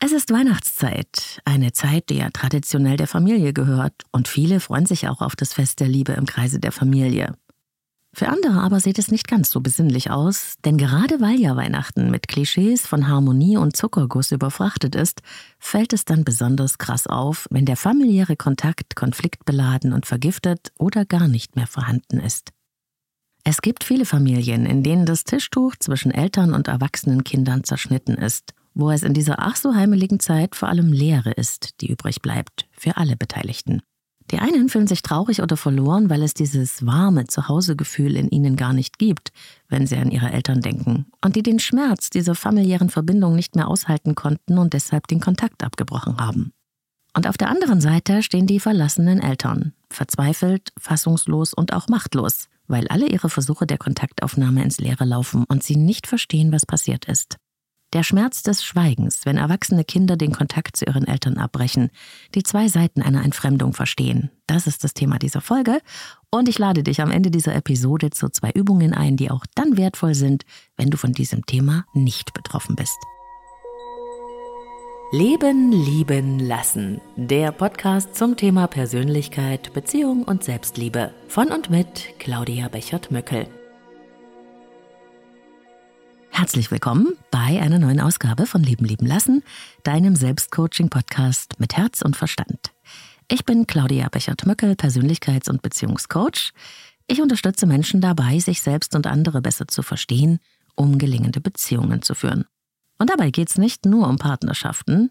Es ist Weihnachtszeit, eine Zeit, die ja traditionell der Familie gehört, und viele freuen sich auch auf das Fest der Liebe im Kreise der Familie. Für andere aber sieht es nicht ganz so besinnlich aus, denn gerade weil ja Weihnachten mit Klischees von Harmonie und Zuckerguss überfrachtet ist, fällt es dann besonders krass auf, wenn der familiäre Kontakt konfliktbeladen und vergiftet oder gar nicht mehr vorhanden ist. Es gibt viele Familien, in denen das Tischtuch zwischen Eltern und erwachsenen Kindern zerschnitten ist wo es in dieser ach so heimeligen Zeit vor allem Leere ist, die übrig bleibt für alle Beteiligten. Die einen fühlen sich traurig oder verloren, weil es dieses warme Zuhausegefühl in ihnen gar nicht gibt, wenn sie an ihre Eltern denken, und die den Schmerz dieser familiären Verbindung nicht mehr aushalten konnten und deshalb den Kontakt abgebrochen haben. Und auf der anderen Seite stehen die verlassenen Eltern, verzweifelt, fassungslos und auch machtlos, weil alle ihre Versuche der Kontaktaufnahme ins Leere laufen und sie nicht verstehen, was passiert ist. Der Schmerz des Schweigens, wenn erwachsene Kinder den Kontakt zu ihren Eltern abbrechen, die zwei Seiten einer Entfremdung verstehen. Das ist das Thema dieser Folge. Und ich lade dich am Ende dieser Episode zu zwei Übungen ein, die auch dann wertvoll sind, wenn du von diesem Thema nicht betroffen bist. Leben, lieben, lassen. Der Podcast zum Thema Persönlichkeit, Beziehung und Selbstliebe. Von und mit Claudia Bechert-Möckel. Herzlich willkommen bei einer neuen Ausgabe von Leben lieben lassen, deinem Selbstcoaching-Podcast mit Herz und Verstand. Ich bin Claudia Bechert-Möckel, Persönlichkeits- und Beziehungscoach. Ich unterstütze Menschen dabei, sich selbst und andere besser zu verstehen, um gelingende Beziehungen zu führen. Und dabei geht es nicht nur um Partnerschaften.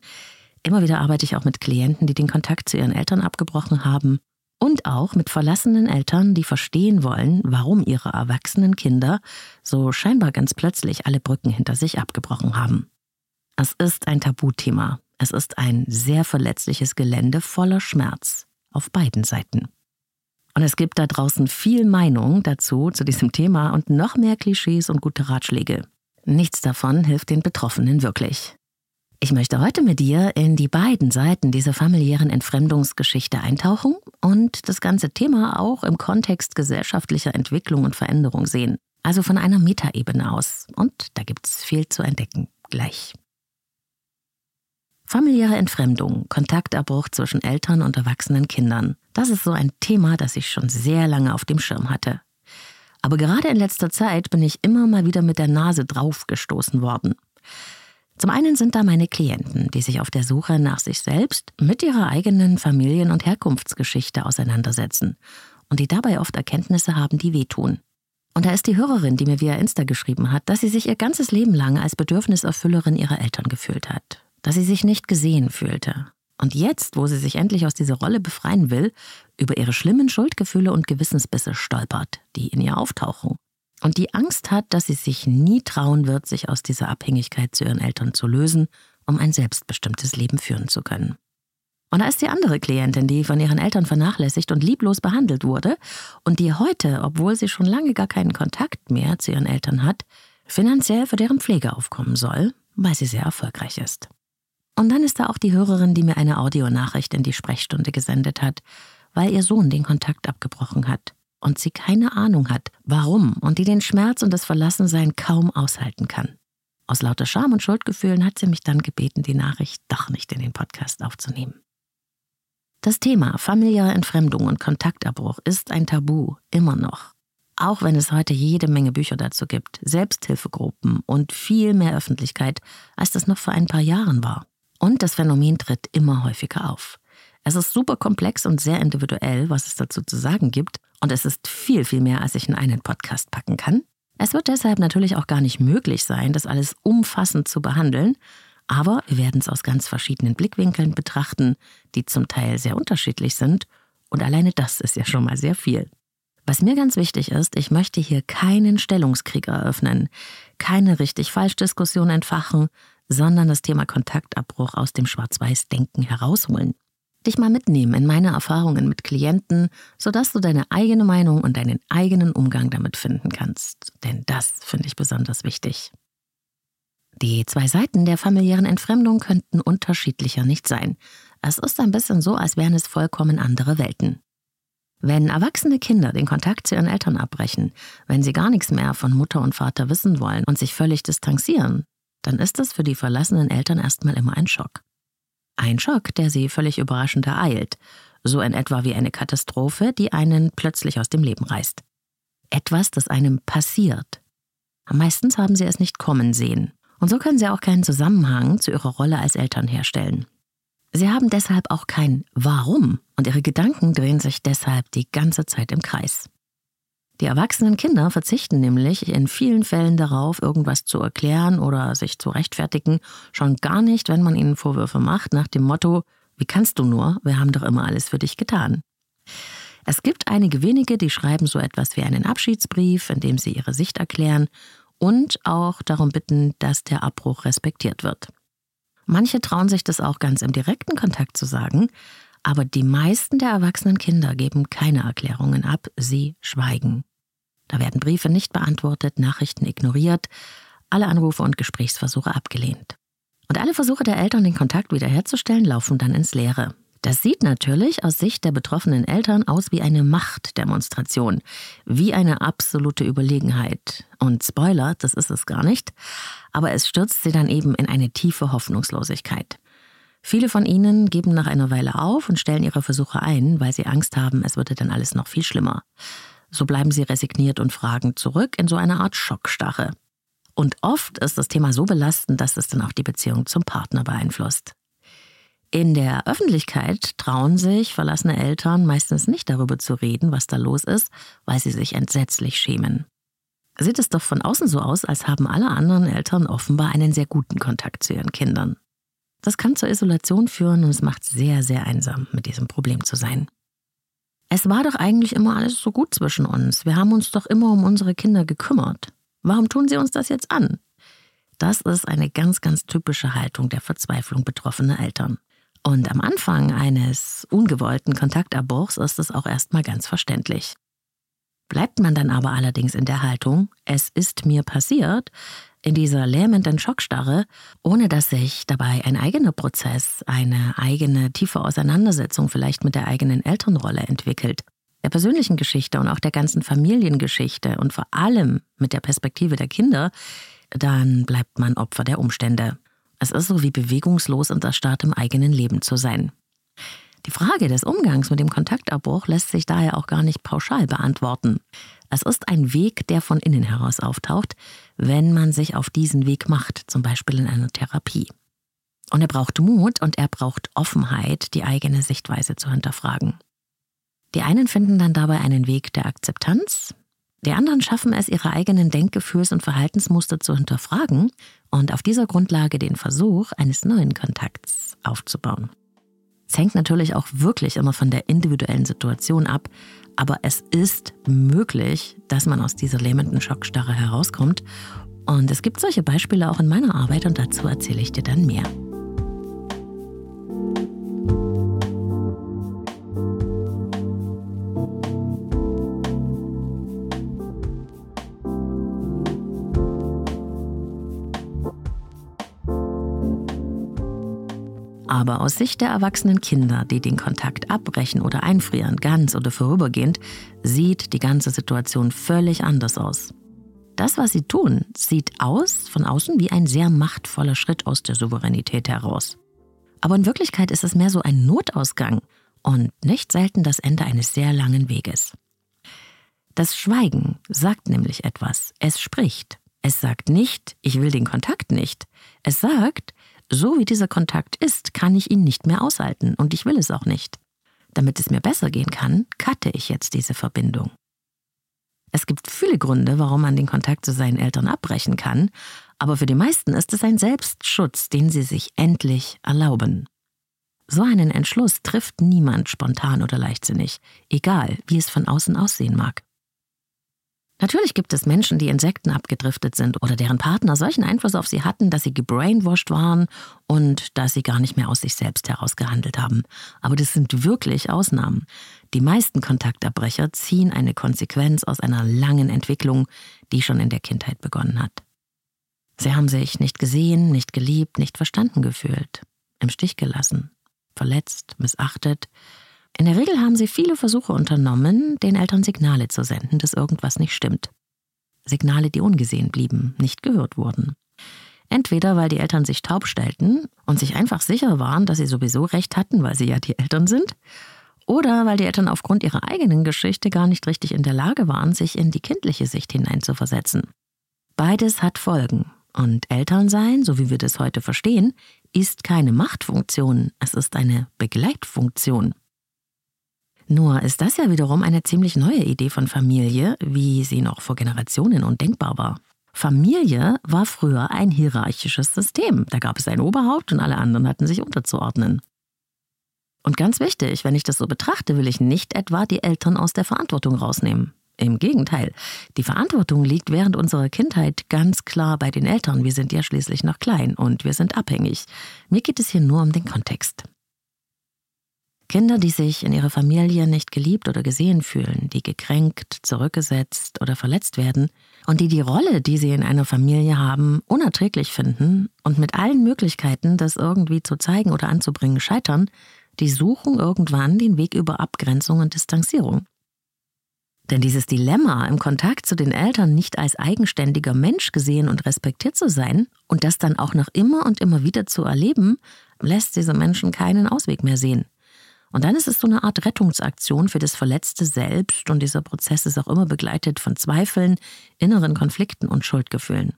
Immer wieder arbeite ich auch mit Klienten, die den Kontakt zu ihren Eltern abgebrochen haben und auch mit verlassenen Eltern, die verstehen wollen, warum ihre erwachsenen Kinder so scheinbar ganz plötzlich alle Brücken hinter sich abgebrochen haben. Es ist ein Tabuthema. Es ist ein sehr verletzliches Gelände voller Schmerz auf beiden Seiten. Und es gibt da draußen viel Meinung dazu, zu diesem Thema und noch mehr Klischees und gute Ratschläge. Nichts davon hilft den Betroffenen wirklich. Ich möchte heute mit dir in die beiden Seiten dieser familiären Entfremdungsgeschichte eintauchen und das ganze Thema auch im Kontext gesellschaftlicher Entwicklung und Veränderung sehen. Also von einer Metaebene aus. Und da gibt's viel zu entdecken. Gleich. Familiäre Entfremdung, Kontaktabbruch zwischen Eltern und erwachsenen Kindern. Das ist so ein Thema, das ich schon sehr lange auf dem Schirm hatte. Aber gerade in letzter Zeit bin ich immer mal wieder mit der Nase draufgestoßen worden. Zum einen sind da meine Klienten, die sich auf der Suche nach sich selbst mit ihrer eigenen Familien- und Herkunftsgeschichte auseinandersetzen und die dabei oft Erkenntnisse haben, die wehtun. Und da ist die Hörerin, die mir via Insta geschrieben hat, dass sie sich ihr ganzes Leben lang als Bedürfniserfüllerin ihrer Eltern gefühlt hat, dass sie sich nicht gesehen fühlte. Und jetzt, wo sie sich endlich aus dieser Rolle befreien will, über ihre schlimmen Schuldgefühle und Gewissensbisse stolpert, die in ihr auftauchen und die Angst hat, dass sie sich nie trauen wird, sich aus dieser Abhängigkeit zu ihren Eltern zu lösen, um ein selbstbestimmtes Leben führen zu können. Und da ist die andere Klientin, die von ihren Eltern vernachlässigt und lieblos behandelt wurde und die heute, obwohl sie schon lange gar keinen Kontakt mehr zu ihren Eltern hat, finanziell für deren Pflege aufkommen soll, weil sie sehr erfolgreich ist. Und dann ist da auch die Hörerin, die und sie keine Ahnung hat, warum und die den Schmerz und das Verlassensein kaum aushalten kann. Aus lauter Scham und Schuldgefühlen hat sie mich dann gebeten, die Nachricht doch nicht in den Podcast aufzunehmen. Das Thema familiäre Entfremdung und Kontaktabbruch ist ein Tabu, immer noch. Auch wenn es heute jede Menge Bücher dazu gibt, Selbsthilfegruppen und viel mehr Öffentlichkeit, als das noch vor ein paar Jahren war. Und das Phänomen tritt immer häufiger auf. Es ist super komplex und sehr individuell, was es dazu zu sagen gibt. Und es ist viel, viel mehr, als ich in einen Podcast packen kann. Es wird deshalb natürlich auch gar nicht möglich sein, das alles umfassend zu behandeln. Aber wir werden es aus ganz verschiedenen Blickwinkeln betrachten, die zum Teil sehr unterschiedlich sind. Und alleine das ist ja schon mal sehr viel. Was mir ganz wichtig ist, ich möchte hier keinen Stellungskrieg eröffnen, keine richtig-falsch-Diskussion entfachen, sondern das Thema Kontaktabbruch aus dem Schwarz-Weiß-Denken herausholen dich mal mitnehmen in meine Erfahrungen mit Klienten, sodass du deine eigene Meinung und deinen eigenen Umgang damit finden kannst. Denn das finde ich besonders wichtig. Die zwei Seiten der familiären Entfremdung könnten unterschiedlicher nicht sein. Es ist ein bisschen so, als wären es vollkommen andere Welten. Wenn erwachsene Kinder den Kontakt zu ihren Eltern abbrechen, wenn sie gar nichts mehr von Mutter und Vater wissen wollen und sich völlig distanzieren, dann ist das für die verlassenen Eltern erstmal immer ein Schock. Ein Schock, der sie völlig überraschend ereilt, so in etwa wie eine Katastrophe, die einen plötzlich aus dem Leben reißt. Etwas, das einem passiert. Meistens haben sie es nicht kommen sehen, und so können sie auch keinen Zusammenhang zu ihrer Rolle als Eltern herstellen. Sie haben deshalb auch kein Warum, und ihre Gedanken drehen sich deshalb die ganze Zeit im Kreis. Die erwachsenen Kinder verzichten nämlich in vielen Fällen darauf, irgendwas zu erklären oder sich zu rechtfertigen, schon gar nicht, wenn man ihnen Vorwürfe macht, nach dem Motto, wie kannst du nur, wir haben doch immer alles für dich getan. Es gibt einige wenige, die schreiben so etwas wie einen Abschiedsbrief, in dem sie ihre Sicht erklären und auch darum bitten, dass der Abbruch respektiert wird. Manche trauen sich das auch ganz im direkten Kontakt zu sagen, aber die meisten der erwachsenen Kinder geben keine Erklärungen ab, sie schweigen. Da werden Briefe nicht beantwortet, Nachrichten ignoriert, alle Anrufe und Gesprächsversuche abgelehnt. Und alle Versuche der Eltern, den Kontakt wiederherzustellen, laufen dann ins Leere. Das sieht natürlich aus Sicht der betroffenen Eltern aus wie eine Machtdemonstration, wie eine absolute Überlegenheit. Und Spoiler, das ist es gar nicht, aber es stürzt sie dann eben in eine tiefe Hoffnungslosigkeit. Viele von ihnen geben nach einer Weile auf und stellen ihre Versuche ein, weil sie Angst haben, es würde dann alles noch viel schlimmer. So bleiben sie resigniert und fragend zurück in so eine Art Schockstarre. Und oft ist das Thema so belastend, dass es dann auch die Beziehung zum Partner beeinflusst. In der Öffentlichkeit trauen sich verlassene Eltern meistens nicht darüber zu reden, was da los ist, weil sie sich entsetzlich schämen. Sieht es doch von außen so aus, als haben alle anderen Eltern offenbar einen sehr guten Kontakt zu ihren Kindern. Das kann zur Isolation führen und es macht sehr, sehr einsam, mit diesem Problem zu sein. Es war doch eigentlich immer alles so gut zwischen uns. Wir haben uns doch immer um unsere Kinder gekümmert. Warum tun sie uns das jetzt an? Das ist eine ganz, ganz typische Haltung der Verzweiflung betroffener Eltern. Und am Anfang eines ungewollten Kontaktabbruchs ist es auch erstmal ganz verständlich. Bleibt man dann aber allerdings in der Haltung, es ist mir passiert, in dieser lähmenden Schockstarre, ohne dass sich dabei ein eigener Prozess, eine eigene tiefe Auseinandersetzung vielleicht mit der eigenen Elternrolle entwickelt, der persönlichen Geschichte und auch der ganzen Familiengeschichte und vor allem mit der Perspektive der Kinder, dann bleibt man Opfer der Umstände. Es ist so wie bewegungslos und erstarrt im eigenen Leben zu sein. Die Frage des Umgangs mit dem Kontaktabbruch lässt sich daher auch gar nicht pauschal beantworten. Es ist ein Weg, der von innen heraus auftaucht, wenn man sich auf diesen Weg macht, zum Beispiel in einer Therapie. Und er braucht Mut und er braucht Offenheit, die eigene Sichtweise zu hinterfragen. Die einen finden dann dabei einen Weg der Akzeptanz, die anderen schaffen es, ihre eigenen Denkgefühls- und Verhaltensmuster zu hinterfragen und auf dieser Grundlage den Versuch eines neuen Kontakts aufzubauen. Es hängt natürlich auch wirklich immer von der individuellen Situation ab, aber es ist möglich, dass man aus dieser lähmenden Schockstarre herauskommt. Und es gibt solche Beispiele auch in meiner Arbeit und dazu erzähle ich dir dann mehr. Aber aus Sicht der erwachsenen Kinder, die den Kontakt abbrechen oder einfrieren, ganz oder vorübergehend, sieht die ganze Situation völlig anders aus. Das, was sie tun, sieht aus von außen wie ein sehr machtvoller Schritt aus der Souveränität heraus. Aber in Wirklichkeit ist es mehr so ein Notausgang und nicht selten das Ende eines sehr langen Weges. Das Schweigen sagt nämlich etwas. Es spricht. Es sagt nicht, ich will den Kontakt nicht. Es sagt, so wie dieser Kontakt ist, kann ich ihn nicht mehr aushalten und ich will es auch nicht. Damit es mir besser gehen kann, cutte ich jetzt diese Verbindung. Es gibt viele Gründe, warum man den Kontakt zu seinen Eltern abbrechen kann, aber für die meisten ist es ein Selbstschutz, den sie sich endlich erlauben. So einen Entschluss trifft niemand spontan oder leichtsinnig, egal wie es von außen aussehen mag. Natürlich gibt es Menschen, die Insekten abgedriftet sind oder deren Partner solchen Einfluss auf sie hatten, dass sie gebrainwashed waren und dass sie gar nicht mehr aus sich selbst heraus gehandelt haben. Aber das sind wirklich Ausnahmen. Die meisten Kontaktabbrecher ziehen eine Konsequenz aus einer langen Entwicklung, die schon in der Kindheit begonnen hat. Sie haben sich nicht gesehen, nicht geliebt, nicht verstanden gefühlt, im Stich gelassen, verletzt, missachtet, in der Regel haben sie viele Versuche unternommen, den Eltern Signale zu senden, dass irgendwas nicht stimmt. Signale, die ungesehen blieben, nicht gehört wurden. Entweder weil die Eltern sich taub stellten und sich einfach sicher waren, dass sie sowieso recht hatten, weil sie ja die Eltern sind, oder weil die Eltern aufgrund ihrer eigenen Geschichte gar nicht richtig in der Lage waren, sich in die kindliche Sicht hineinzuversetzen. Beides hat Folgen. Und Elternsein, so wie wir das heute verstehen, ist keine Machtfunktion, es ist eine Begleitfunktion. Nur ist das ja wiederum eine ziemlich neue Idee von Familie, wie sie noch vor Generationen undenkbar war. Familie war früher ein hierarchisches System. Da gab es ein Oberhaupt und alle anderen hatten sich unterzuordnen. Und ganz wichtig, wenn ich das so betrachte, will ich nicht etwa die Eltern aus der Verantwortung rausnehmen. Im Gegenteil, die Verantwortung liegt während unserer Kindheit ganz klar bei den Eltern. Wir sind ja schließlich noch klein und wir sind abhängig. Mir geht es hier nur um den Kontext. Kinder, die sich in ihrer Familie nicht geliebt oder gesehen fühlen, die gekränkt, zurückgesetzt oder verletzt werden und die die Rolle, die sie in einer Familie haben, unerträglich finden und mit allen Möglichkeiten, das irgendwie zu zeigen oder anzubringen, scheitern, die suchen irgendwann den Weg über Abgrenzung und Distanzierung. Denn dieses Dilemma, im Kontakt zu den Eltern nicht als eigenständiger Mensch gesehen und respektiert zu sein und das dann auch noch immer und immer wieder zu erleben, lässt diese Menschen keinen Ausweg mehr sehen. Und dann ist es so eine Art Rettungsaktion für das verletzte Selbst und dieser Prozess ist auch immer begleitet von Zweifeln, inneren Konflikten und Schuldgefühlen.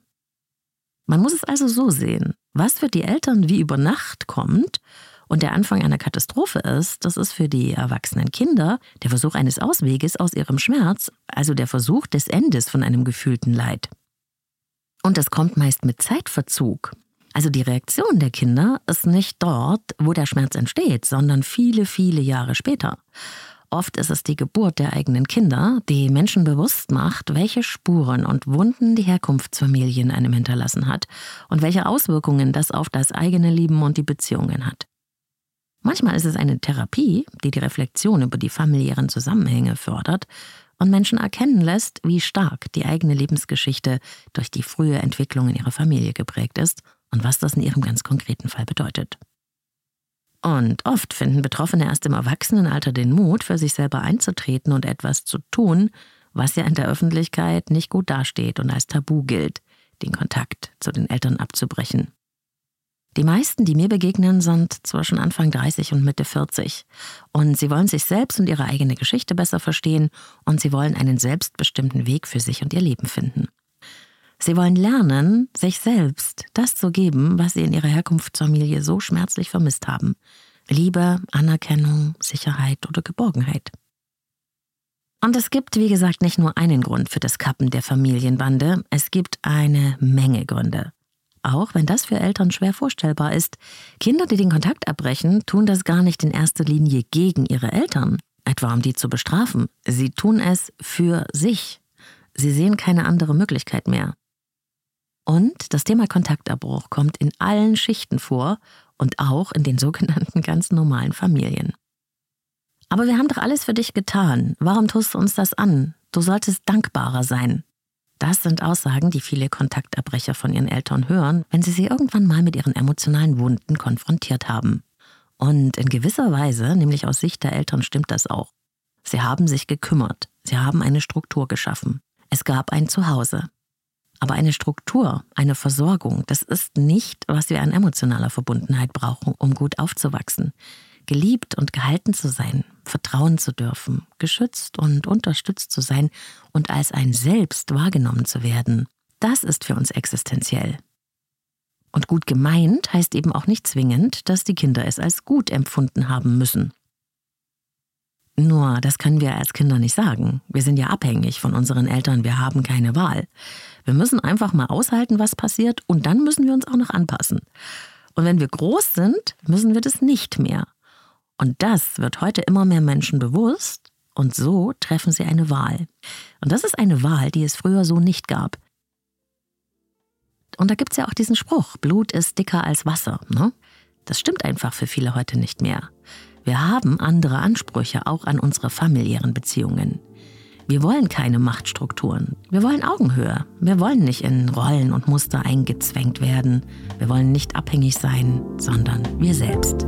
Man muss es also so sehen, was für die Eltern wie über Nacht kommt und der Anfang einer Katastrophe ist, das ist für die erwachsenen Kinder der Versuch eines Ausweges aus ihrem Schmerz, also der Versuch des Endes von einem gefühlten Leid. Und das kommt meist mit Zeitverzug. Also die Reaktion der Kinder ist nicht dort, wo der Schmerz entsteht, sondern viele, viele Jahre später. Oft ist es die Geburt der eigenen Kinder, die Menschen bewusst macht, welche Spuren und Wunden die Herkunftsfamilie in einem hinterlassen hat und welche Auswirkungen das auf das eigene Leben und die Beziehungen hat. Manchmal ist es eine Therapie, die die Reflexion über die familiären Zusammenhänge fördert und Menschen erkennen lässt, wie stark die eigene Lebensgeschichte durch die frühe Entwicklung in ihrer Familie geprägt ist und was das in ihrem ganz konkreten Fall bedeutet. Und oft finden Betroffene erst im Erwachsenenalter den Mut, für sich selber einzutreten und etwas zu tun, was ja in der Öffentlichkeit nicht gut dasteht und als Tabu gilt, den Kontakt zu den Eltern abzubrechen. Die meisten, die mir begegnen, sind zwischen Anfang 30 und Mitte 40. Und sie wollen sich selbst und ihre eigene Geschichte besser verstehen und sie wollen einen selbstbestimmten Weg für sich und ihr Leben finden. Sie wollen lernen, sich selbst das zu geben, was sie in ihrer Herkunftsfamilie so schmerzlich vermisst haben. Liebe, Anerkennung, Sicherheit oder Geborgenheit. Und es gibt, wie gesagt, nicht nur einen Grund für das Kappen der Familienbande, es gibt eine Menge Gründe. Auch wenn das für Eltern schwer vorstellbar ist. Kinder, die den Kontakt abbrechen, tun das gar nicht in erster Linie gegen ihre Eltern, etwa um die zu bestrafen. Sie tun es für sich. Sie sehen keine andere Möglichkeit mehr. Und das Thema Kontaktabbruch kommt in allen Schichten vor und auch in den sogenannten ganz normalen Familien. Aber wir haben doch alles für dich getan. Warum tust du uns das an? Du solltest dankbarer sein. Das sind Aussagen, die viele Kontaktabbrecher von ihren Eltern hören, wenn sie sie irgendwann mal mit ihren emotionalen Wunden konfrontiert haben. Und in gewisser Weise, nämlich aus Sicht der Eltern, stimmt das auch. Sie haben sich gekümmert, sie haben eine Struktur geschaffen. Es gab ein Zuhause. Aber eine Struktur, eine Versorgung, das ist nicht, was wir an emotionaler Verbundenheit brauchen, um gut aufzuwachsen. Geliebt und gehalten zu sein, vertrauen zu dürfen, geschützt und unterstützt zu sein und als ein Selbst wahrgenommen zu werden, das ist für uns existenziell. Und gut gemeint heißt eben auch nicht zwingend, dass die Kinder es als gut empfunden haben müssen. Nur, das können wir als Kinder nicht sagen. Wir sind ja abhängig von unseren Eltern, wir haben keine Wahl. Wir müssen einfach mal aushalten, was passiert, und dann müssen wir uns auch noch anpassen. Und wenn wir groß sind, müssen wir das nicht mehr. Und das wird heute immer mehr Menschen bewusst, und so treffen sie eine Wahl. Und das ist eine Wahl, die es früher so nicht gab. Und da gibt es ja auch diesen Spruch, Blut ist dicker als Wasser. Ne? Das stimmt einfach für viele heute nicht mehr. Wir haben andere Ansprüche auch an unsere familiären Beziehungen. Wir wollen keine Machtstrukturen. Wir wollen Augenhöhe. Wir wollen nicht in Rollen und Muster eingezwängt werden. Wir wollen nicht abhängig sein, sondern wir selbst.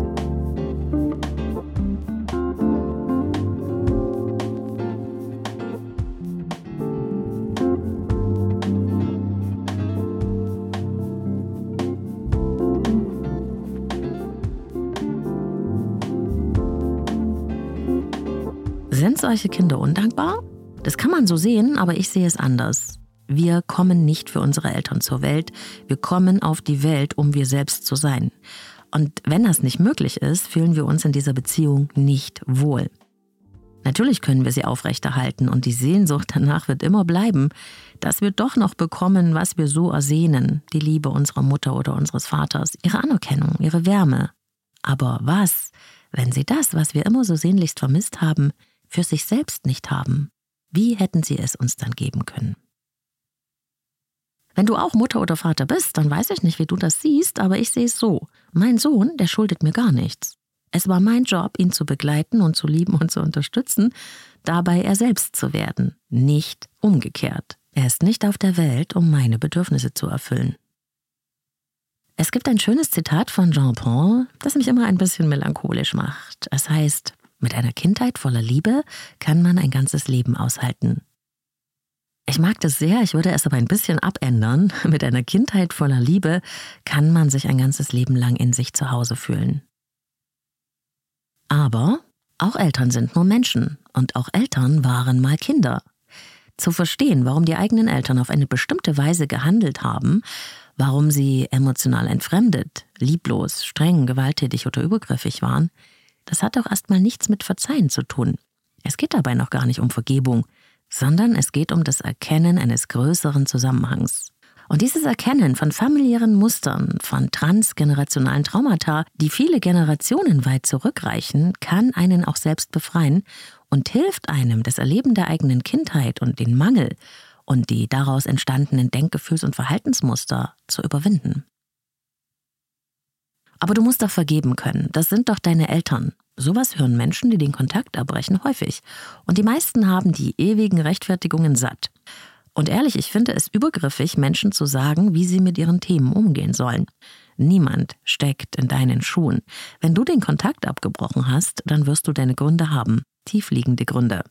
Solche Kinder undankbar? Das kann man so sehen, aber ich sehe es anders. Wir kommen nicht für unsere Eltern zur Welt, wir kommen auf die Welt, um wir selbst zu sein. Und wenn das nicht möglich ist, fühlen wir uns in dieser Beziehung nicht wohl. Natürlich können wir sie aufrechterhalten und die Sehnsucht danach wird immer bleiben, dass wir doch noch bekommen, was wir so ersehnen, die Liebe unserer Mutter oder unseres Vaters, ihre Anerkennung, ihre Wärme. Aber was, wenn sie das, was wir immer so sehnlichst vermisst haben, für sich selbst nicht haben? Wie hätten sie es uns dann geben können? Wenn du auch Mutter oder Vater bist, dann weiß ich nicht, wie du das siehst, aber ich sehe es so. Mein Sohn, der schuldet mir gar nichts. Es war mein Job, ihn zu begleiten und zu lieben und zu unterstützen, dabei er selbst zu werden, nicht umgekehrt. Er ist nicht auf der Welt, um meine Bedürfnisse zu erfüllen. Es gibt ein schönes Zitat von Jean Paul, das mich immer ein bisschen melancholisch macht. Es heißt, mit einer Kindheit voller Liebe kann man ein ganzes Leben aushalten. Ich mag das sehr, ich würde es aber ein bisschen abändern. Mit einer Kindheit voller Liebe kann man sich ein ganzes Leben lang in sich zu Hause fühlen. Aber auch Eltern sind nur Menschen und auch Eltern waren mal Kinder. Zu verstehen, warum die eigenen Eltern auf eine bestimmte Weise gehandelt haben, warum sie emotional entfremdet, lieblos, streng, gewalttätig oder übergriffig waren, das hat doch erstmal nichts mit Verzeihen zu tun. Es geht dabei noch gar nicht um Vergebung, sondern es geht um das Erkennen eines größeren Zusammenhangs. Und dieses Erkennen von familiären Mustern, von transgenerationalen Traumata, die viele Generationen weit zurückreichen, kann einen auch selbst befreien und hilft einem, das Erleben der eigenen Kindheit und den Mangel und die daraus entstandenen Denkgefühls- und Verhaltensmuster zu überwinden. Aber du musst doch vergeben können. Das sind doch deine Eltern. Sowas hören Menschen, die den Kontakt abbrechen, häufig. Und die meisten haben die ewigen Rechtfertigungen satt. Und ehrlich, ich finde es übergriffig, Menschen zu sagen, wie sie mit ihren Themen umgehen sollen. Niemand steckt in deinen Schuhen. Wenn du den Kontakt abgebrochen hast, dann wirst du deine Gründe haben, tiefliegende Gründe.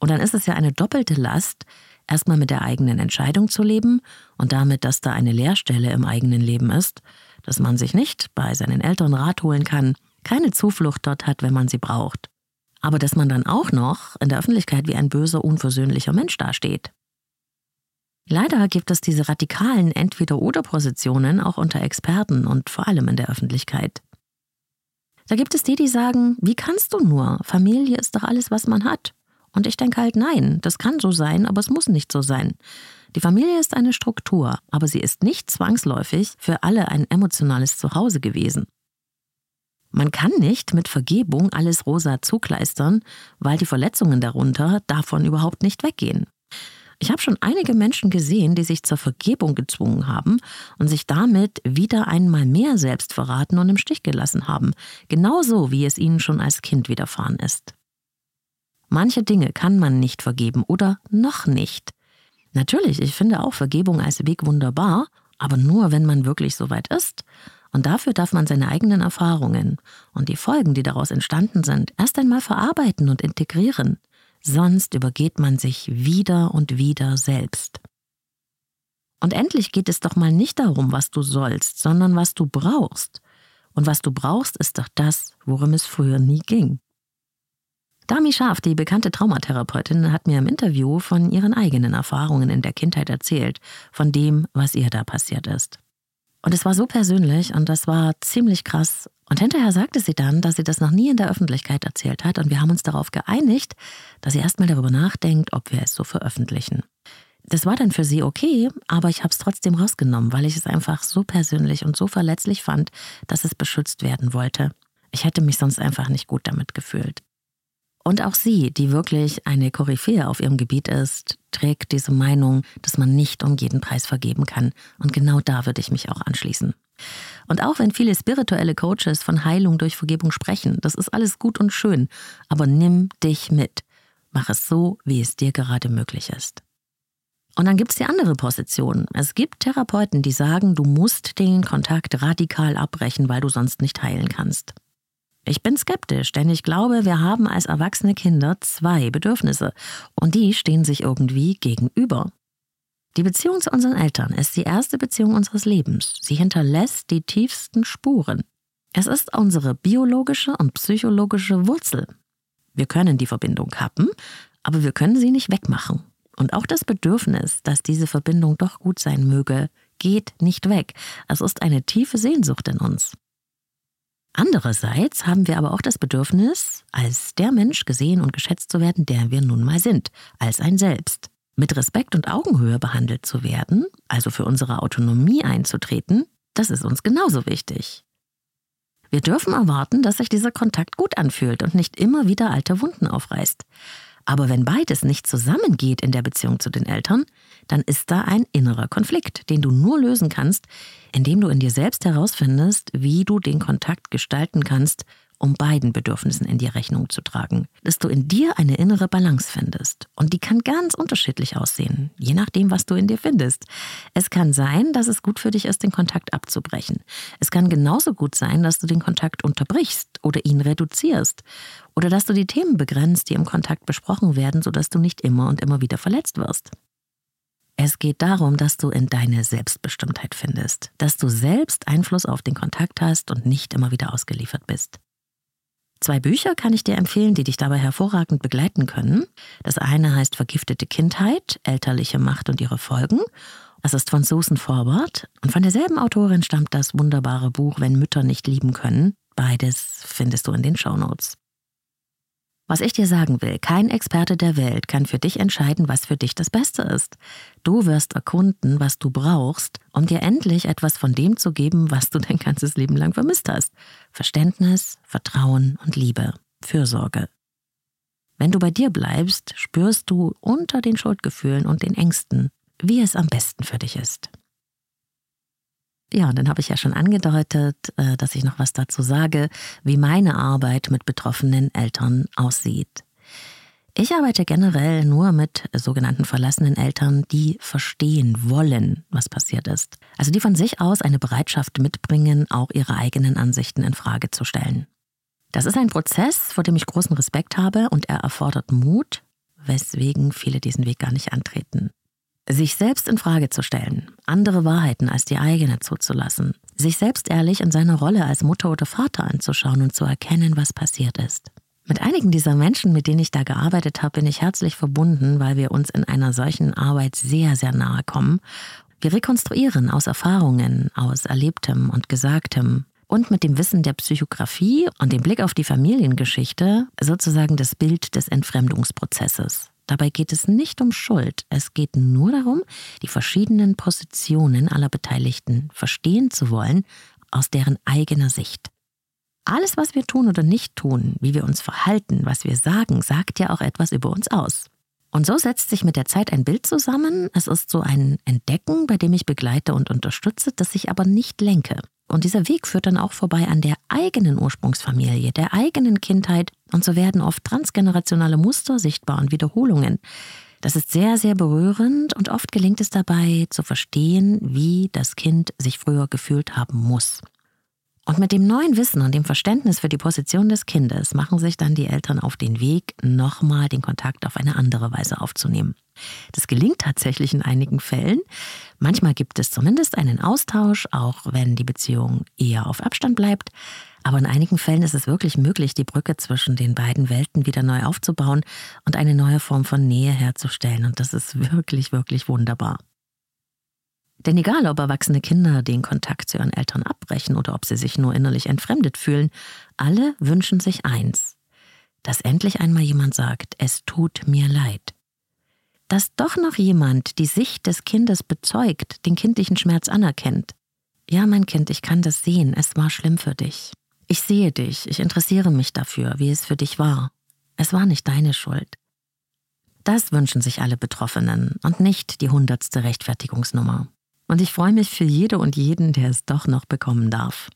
Und dann ist es ja eine doppelte Last, erstmal mit der eigenen Entscheidung zu leben und damit, dass da eine Leerstelle im eigenen Leben ist, dass man sich nicht bei seinen Eltern Rat holen kann, keine Zuflucht dort hat, wenn man sie braucht. Aber dass man dann auch noch in der Öffentlichkeit wie ein böser, unversöhnlicher Mensch dasteht. Leider gibt es diese radikalen Entweder-oder-Positionen auch unter Experten und vor allem in der Öffentlichkeit. Da gibt es die, die sagen, wie kannst du nur? Familie ist doch alles, was man hat. Und ich denke halt, nein, das kann so sein, aber es muss nicht so sein. Die Familie ist eine Struktur, aber sie ist nicht zwangsläufig für alle ein emotionales Zuhause gewesen. Man kann nicht mit Vergebung alles rosa zukleistern, weil die Verletzungen darunter davon überhaupt nicht weggehen. Ich habe schon einige Menschen gesehen, die sich zur Vergebung gezwungen haben und sich damit wieder einmal mehr selbst verraten und im Stich gelassen haben, genauso wie es ihnen schon als Kind widerfahren ist. Manche Dinge kann man nicht vergeben oder noch nicht. Natürlich, ich finde auch Vergebung als Weg wunderbar, aber nur, wenn man wirklich so weit ist. Und dafür darf man seine eigenen Erfahrungen und die Folgen, die daraus entstanden sind, erst einmal verarbeiten und integrieren sonst übergeht man sich wieder und wieder selbst. Und endlich geht es doch mal nicht darum, was du sollst, sondern was du brauchst. Und was du brauchst, ist doch das, worum es früher nie ging. Dami Scharf, die bekannte Traumatherapeutin, hat mir im Interview von ihren eigenen Erfahrungen in der Kindheit erzählt, von dem, was ihr da passiert ist. Und es war so persönlich und das war ziemlich krass. Und hinterher sagte sie dann, dass sie das noch nie in der Öffentlichkeit erzählt hat und wir haben uns darauf geeinigt, dass sie erstmal darüber nachdenkt, ob wir es so veröffentlichen. Das war dann für sie okay, aber ich habe es trotzdem rausgenommen, weil ich es einfach so persönlich und so verletzlich fand, dass es beschützt werden wollte. Ich hätte mich sonst einfach nicht gut damit gefühlt. Und auch sie, die wirklich eine Koryphäe auf ihrem Gebiet ist, trägt diese Meinung, dass man nicht um jeden Preis vergeben kann. Und genau da würde ich mich auch anschließen. Und auch wenn viele spirituelle Coaches von Heilung durch Vergebung sprechen, das ist alles gut und schön, aber nimm dich mit. Mach es so, wie es dir gerade möglich ist. Und dann gibt es die andere Position. Es gibt Therapeuten, die sagen, du musst den Kontakt radikal abbrechen, weil du sonst nicht heilen kannst. Ich bin skeptisch, denn ich glaube, wir haben als erwachsene Kinder zwei Bedürfnisse und die stehen sich irgendwie gegenüber. Die Beziehung zu unseren Eltern ist die erste Beziehung unseres Lebens. Sie hinterlässt die tiefsten Spuren. Es ist unsere biologische und psychologische Wurzel. Wir können die Verbindung kappen, aber wir können sie nicht wegmachen. Und auch das Bedürfnis, dass diese Verbindung doch gut sein möge, geht nicht weg. Es ist eine tiefe Sehnsucht in uns. Andererseits haben wir aber auch das Bedürfnis, als der Mensch gesehen und geschätzt zu werden, der wir nun mal sind, als ein Selbst. Mit Respekt und Augenhöhe behandelt zu werden, also für unsere Autonomie einzutreten, das ist uns genauso wichtig. Wir dürfen erwarten, dass sich dieser Kontakt gut anfühlt und nicht immer wieder alte Wunden aufreißt. Aber wenn beides nicht zusammengeht in der Beziehung zu den Eltern, dann ist da ein innerer Konflikt, den du nur lösen kannst, indem du in dir selbst herausfindest, wie du den Kontakt gestalten kannst, um beiden Bedürfnissen in die Rechnung zu tragen. Dass du in dir eine innere Balance findest. Und die kann ganz unterschiedlich aussehen, je nachdem, was du in dir findest. Es kann sein, dass es gut für dich ist, den Kontakt abzubrechen. Es kann genauso gut sein, dass du den Kontakt unterbrichst oder ihn reduzierst. Oder dass du die Themen begrenzt, die im Kontakt besprochen werden, sodass du nicht immer und immer wieder verletzt wirst. Es geht darum, dass du in deine Selbstbestimmtheit findest, dass du selbst Einfluss auf den Kontakt hast und nicht immer wieder ausgeliefert bist. Zwei Bücher kann ich dir empfehlen, die dich dabei hervorragend begleiten können. Das eine heißt Vergiftete Kindheit, elterliche Macht und ihre Folgen. Das ist von Susan Forward und von derselben Autorin stammt das wunderbare Buch Wenn Mütter nicht lieben können. Beides findest du in den Shownotes. Was ich dir sagen will, kein Experte der Welt kann für dich entscheiden, was für dich das Beste ist. Du wirst erkunden, was du brauchst, um dir endlich etwas von dem zu geben, was du dein ganzes Leben lang vermisst hast. Verständnis, Vertrauen und Liebe, Fürsorge. Wenn du bei dir bleibst, spürst du unter den Schuldgefühlen und den Ängsten, wie es am besten für dich ist. Ja, und dann habe ich ja schon angedeutet, äh, dass ich noch was dazu sage, wie meine Arbeit mit betroffenen Eltern aussieht. Ich arbeite generell nur mit sogenannten verlassenen Eltern, die verstehen wollen, was passiert ist. Also die von sich aus eine Bereitschaft mitbringen, auch ihre eigenen Ansichten in Frage zu stellen. Das ist ein Prozess, vor dem ich großen Respekt habe und er erfordert Mut, weswegen viele diesen Weg gar nicht antreten. Sich selbst in Frage zu stellen, andere Wahrheiten als die eigene zuzulassen, sich selbst ehrlich in seiner Rolle als Mutter oder Vater anzuschauen und zu erkennen, was passiert ist. Mit einigen dieser Menschen, mit denen ich da gearbeitet habe, bin ich herzlich verbunden, weil wir uns in einer solchen Arbeit sehr, sehr nahe kommen. Wir rekonstruieren aus Erfahrungen, aus Erlebtem und Gesagtem und mit dem Wissen der Psychografie und dem Blick auf die Familiengeschichte sozusagen das Bild des Entfremdungsprozesses. Dabei geht es nicht um Schuld, es geht nur darum, die verschiedenen Positionen aller Beteiligten verstehen zu wollen aus deren eigener Sicht. Alles, was wir tun oder nicht tun, wie wir uns verhalten, was wir sagen, sagt ja auch etwas über uns aus. Und so setzt sich mit der Zeit ein Bild zusammen. Es ist so ein Entdecken, bei dem ich begleite und unterstütze, das ich aber nicht lenke. Und dieser Weg führt dann auch vorbei an der eigenen Ursprungsfamilie, der eigenen Kindheit. Und so werden oft transgenerationale Muster sichtbar und Wiederholungen. Das ist sehr, sehr berührend und oft gelingt es dabei zu verstehen, wie das Kind sich früher gefühlt haben muss. Und mit dem neuen Wissen und dem Verständnis für die Position des Kindes machen sich dann die Eltern auf den Weg, nochmal den Kontakt auf eine andere Weise aufzunehmen. Das gelingt tatsächlich in einigen Fällen. Manchmal gibt es zumindest einen Austausch, auch wenn die Beziehung eher auf Abstand bleibt. Aber in einigen Fällen ist es wirklich möglich, die Brücke zwischen den beiden Welten wieder neu aufzubauen und eine neue Form von Nähe herzustellen. Und das ist wirklich, wirklich wunderbar. Denn egal, ob erwachsene Kinder den Kontakt zu ihren Eltern abbrechen oder ob sie sich nur innerlich entfremdet fühlen, alle wünschen sich eins, dass endlich einmal jemand sagt, es tut mir leid. Dass doch noch jemand die Sicht des Kindes bezeugt, den kindlichen Schmerz anerkennt. Ja, mein Kind, ich kann das sehen, es war schlimm für dich. Ich sehe dich, ich interessiere mich dafür, wie es für dich war. Es war nicht deine Schuld. Das wünschen sich alle Betroffenen und nicht die hundertste Rechtfertigungsnummer. Und ich freue mich für jede und jeden, der es doch noch bekommen darf.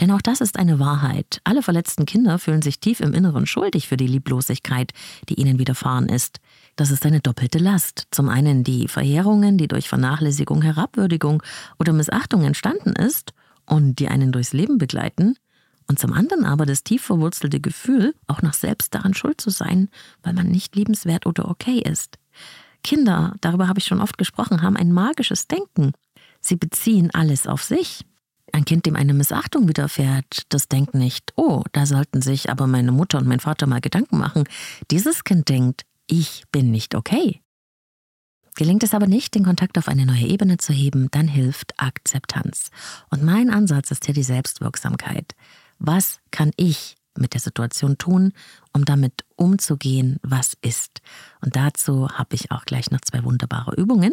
Denn auch das ist eine Wahrheit. Alle verletzten Kinder fühlen sich tief im Inneren schuldig für die Lieblosigkeit, die ihnen widerfahren ist. Das ist eine doppelte Last. Zum einen die Verheerungen, die durch Vernachlässigung, Herabwürdigung oder Missachtung entstanden ist und die einen durchs Leben begleiten. Und zum anderen aber das tief verwurzelte Gefühl, auch noch selbst daran schuld zu sein, weil man nicht liebenswert oder okay ist. Kinder, darüber habe ich schon oft gesprochen, haben ein magisches Denken. Sie beziehen alles auf sich. Ein Kind, dem eine Missachtung widerfährt, das denkt nicht, oh, da sollten sich aber meine Mutter und mein Vater mal Gedanken machen. Dieses Kind denkt, ich bin nicht okay. Gelingt es aber nicht, den Kontakt auf eine neue Ebene zu heben, dann hilft Akzeptanz. Und mein Ansatz ist hier die Selbstwirksamkeit. Was kann ich mit der Situation tun, um damit umzugehen, was ist? Und dazu habe ich auch gleich noch zwei wunderbare Übungen.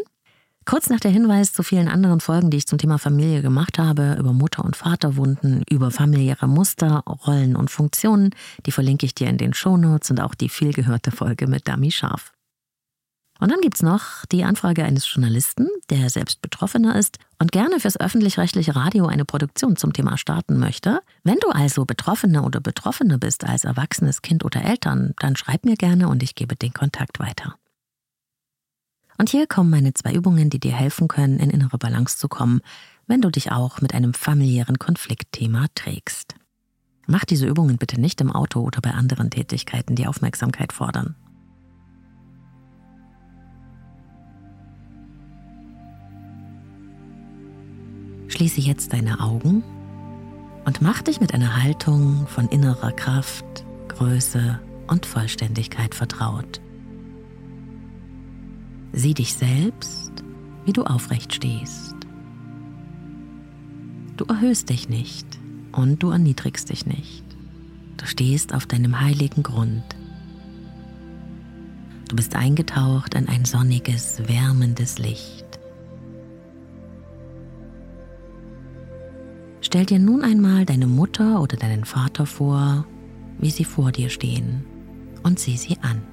Kurz nach der Hinweis zu vielen anderen Folgen, die ich zum Thema Familie gemacht habe, über Mutter- und Vaterwunden, über familiäre Muster, Rollen und Funktionen, die verlinke ich dir in den Shownotes und auch die vielgehörte Folge mit Dami Scharf. Und dann gibt's noch die Anfrage eines Journalisten, der selbst Betroffener ist und gerne fürs öffentlich-rechtliche Radio eine Produktion zum Thema starten möchte. Wenn du also Betroffener oder Betroffene bist als erwachsenes Kind oder Eltern, dann schreib mir gerne und ich gebe den Kontakt weiter. Und hier kommen meine zwei Übungen, die dir helfen können, in innere Balance zu kommen, wenn du dich auch mit einem familiären Konfliktthema trägst. Mach diese Übungen bitte nicht im Auto oder bei anderen Tätigkeiten, die Aufmerksamkeit fordern. Schließe jetzt deine Augen und mach dich mit einer Haltung von innerer Kraft, Größe und Vollständigkeit vertraut. Sieh dich selbst, wie du aufrecht stehst. Du erhöhst dich nicht und du erniedrigst dich nicht. Du stehst auf deinem heiligen Grund. Du bist eingetaucht in ein sonniges, wärmendes Licht. Stell dir nun einmal deine Mutter oder deinen Vater vor, wie sie vor dir stehen und sieh sie an.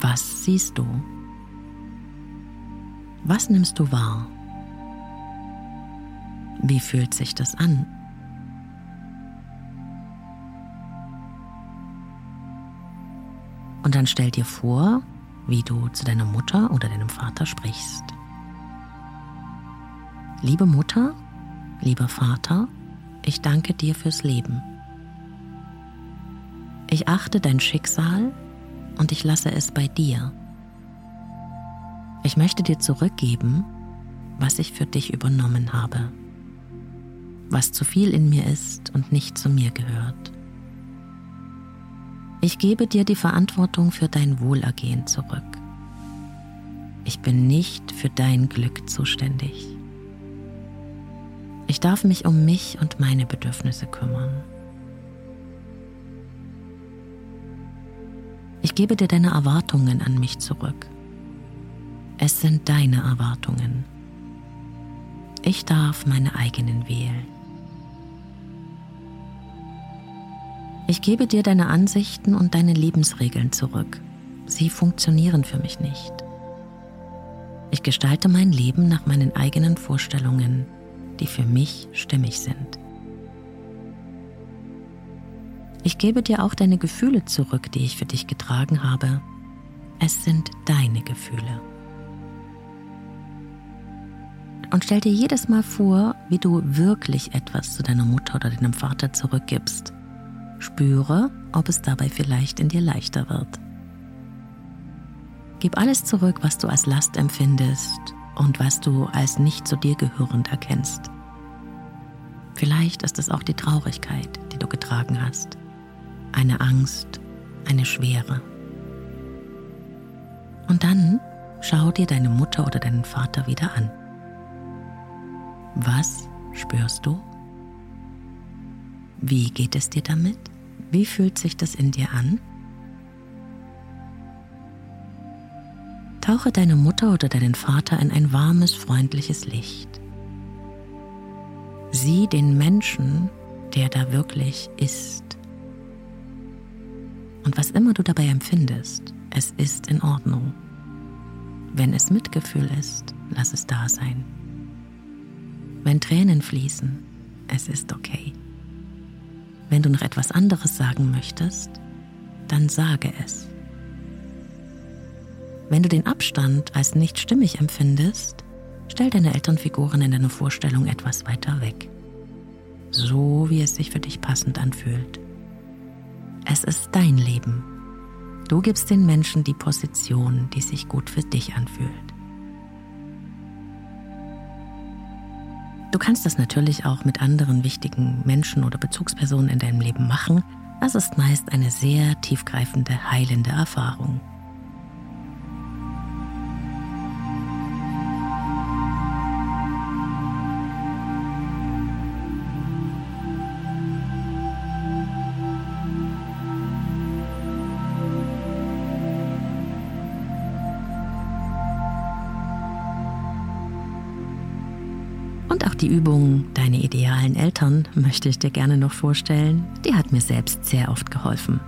Was siehst du? Was nimmst du wahr? Wie fühlt sich das an? Und dann stell dir vor, wie du zu deiner Mutter oder deinem Vater sprichst. Liebe Mutter, lieber Vater, ich danke dir fürs Leben. Ich achte dein Schicksal und ich lasse es bei dir. Ich möchte dir zurückgeben, was ich für dich übernommen habe, was zu viel in mir ist und nicht zu mir gehört. Ich gebe dir die Verantwortung für dein Wohlergehen zurück. Ich bin nicht für dein Glück zuständig. Ich darf mich um mich und meine Bedürfnisse kümmern. Ich gebe dir deine Erwartungen an mich zurück. Es sind deine Erwartungen. Ich darf meine eigenen wählen. Ich gebe dir deine Ansichten und deine Lebensregeln zurück. Sie funktionieren für mich nicht. Ich gestalte mein Leben nach meinen eigenen Vorstellungen die für mich stimmig sind. Ich gebe dir auch deine Gefühle zurück, die ich für dich getragen habe. Es sind deine Gefühle. Und stell dir jedes Mal vor, wie du wirklich etwas zu deiner Mutter oder deinem Vater zurückgibst. Spüre, ob es dabei vielleicht in dir leichter wird. Gib alles zurück, was du als Last empfindest und was du als nicht zu dir gehörend erkennst. Vielleicht ist es auch die Traurigkeit, die du getragen hast, eine Angst, eine Schwere. Und dann schau dir deine Mutter oder deinen Vater wieder an. Was spürst du? Wie geht es dir damit? Wie fühlt sich das in dir an? Tauche deine Mutter oder deinen Vater in ein warmes, freundliches Licht. Sieh den Menschen, der da wirklich ist. Und was immer du dabei empfindest, es ist in Ordnung. Wenn es Mitgefühl ist, lass es da sein. Wenn Tränen fließen, es ist okay. Wenn du noch etwas anderes sagen möchtest, dann sage es. Wenn du den Abstand als nicht stimmig empfindest, stell deine Elternfiguren in deiner Vorstellung etwas weiter weg. So wie es sich für dich passend anfühlt. Es ist dein Leben. Du gibst den Menschen die Position, die sich gut für dich anfühlt. Du kannst das natürlich auch mit anderen wichtigen Menschen oder Bezugspersonen in deinem Leben machen. Das ist meist eine sehr tiefgreifende, heilende Erfahrung. Und auch die Übung Deine idealen Eltern möchte ich dir gerne noch vorstellen. Die hat mir selbst sehr oft geholfen.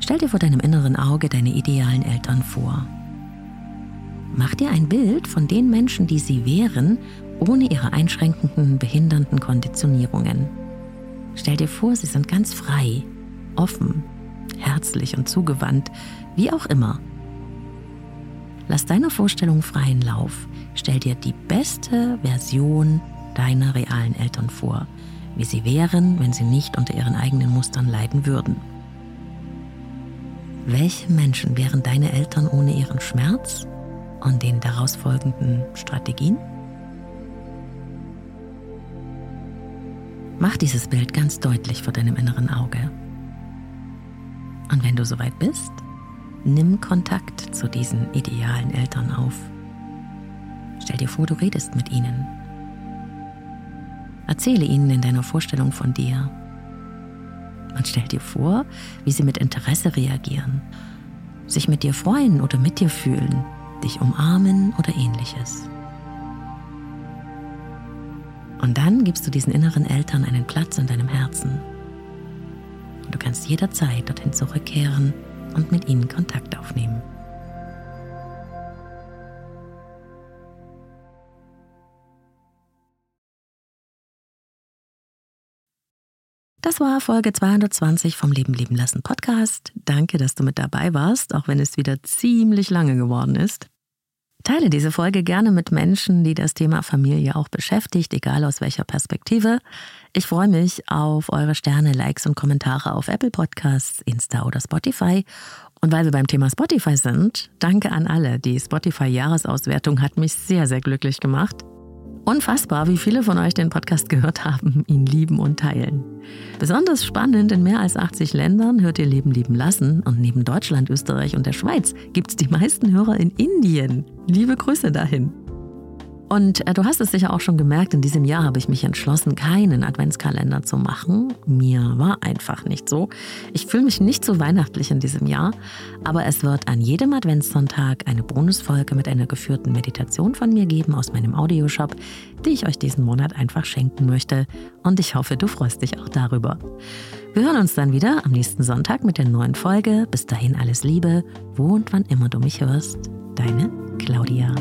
Stell dir vor deinem inneren Auge deine idealen Eltern vor. Mach dir ein Bild von den Menschen, die sie wären, ohne ihre einschränkenden, behindernden Konditionierungen. Stell dir vor, sie sind ganz frei, offen, herzlich und zugewandt, wie auch immer. Lass deiner Vorstellung freien Lauf. Stell dir die beste Version deiner realen Eltern vor, wie sie wären, wenn sie nicht unter ihren eigenen Mustern leiden würden. Welche Menschen wären deine Eltern ohne ihren Schmerz und den daraus folgenden Strategien? Mach dieses Bild ganz deutlich vor deinem inneren Auge. Und wenn du soweit bist, Nimm Kontakt zu diesen idealen Eltern auf. Stell dir vor, du redest mit ihnen. Erzähle ihnen in deiner Vorstellung von dir. Und stell dir vor, wie sie mit Interesse reagieren, sich mit dir freuen oder mit dir fühlen, dich umarmen oder ähnliches. Und dann gibst du diesen inneren Eltern einen Platz in deinem Herzen. Du kannst jederzeit dorthin zurückkehren und mit ihnen Kontakt aufnehmen. Das war Folge 220 vom Leben leben lassen Podcast. Danke, dass du mit dabei warst, auch wenn es wieder ziemlich lange geworden ist. Teile diese Folge gerne mit Menschen, die das Thema Familie auch beschäftigt, egal aus welcher Perspektive. Ich freue mich auf eure Sterne, Likes und Kommentare auf Apple Podcasts, Insta oder Spotify und weil wir beim Thema Spotify sind, danke an alle. Die Spotify-Jahresauswertung hat mich sehr, sehr glücklich gemacht. Unfassbar, wie viele von euch den Podcast gehört haben, ihn lieben und teilen. Besonders spannend, in mehr als 80 Ländern hört ihr Leben lieben lassen und neben Deutschland, Österreich und der Schweiz gibt es die meisten Hörer in Indien. Liebe Grüße dahin. Und äh, du hast es sicher auch schon gemerkt, in diesem Jahr habe ich mich entschlossen, keinen Adventskalender zu machen. Mir war einfach nicht so. Ich fühle mich nicht so weihnachtlich in diesem Jahr, aber es wird an jedem Adventssonntag eine Bonusfolge mit einer geführten Meditation von mir geben aus meinem Audioshop, die ich euch diesen Monat einfach schenken möchte. Und ich hoffe, du freust dich auch darüber. Wir hören uns dann wieder am nächsten Sonntag mit der neuen Folge. Bis dahin alles Liebe, wo und wann immer du mich hörst. Deine Claudia.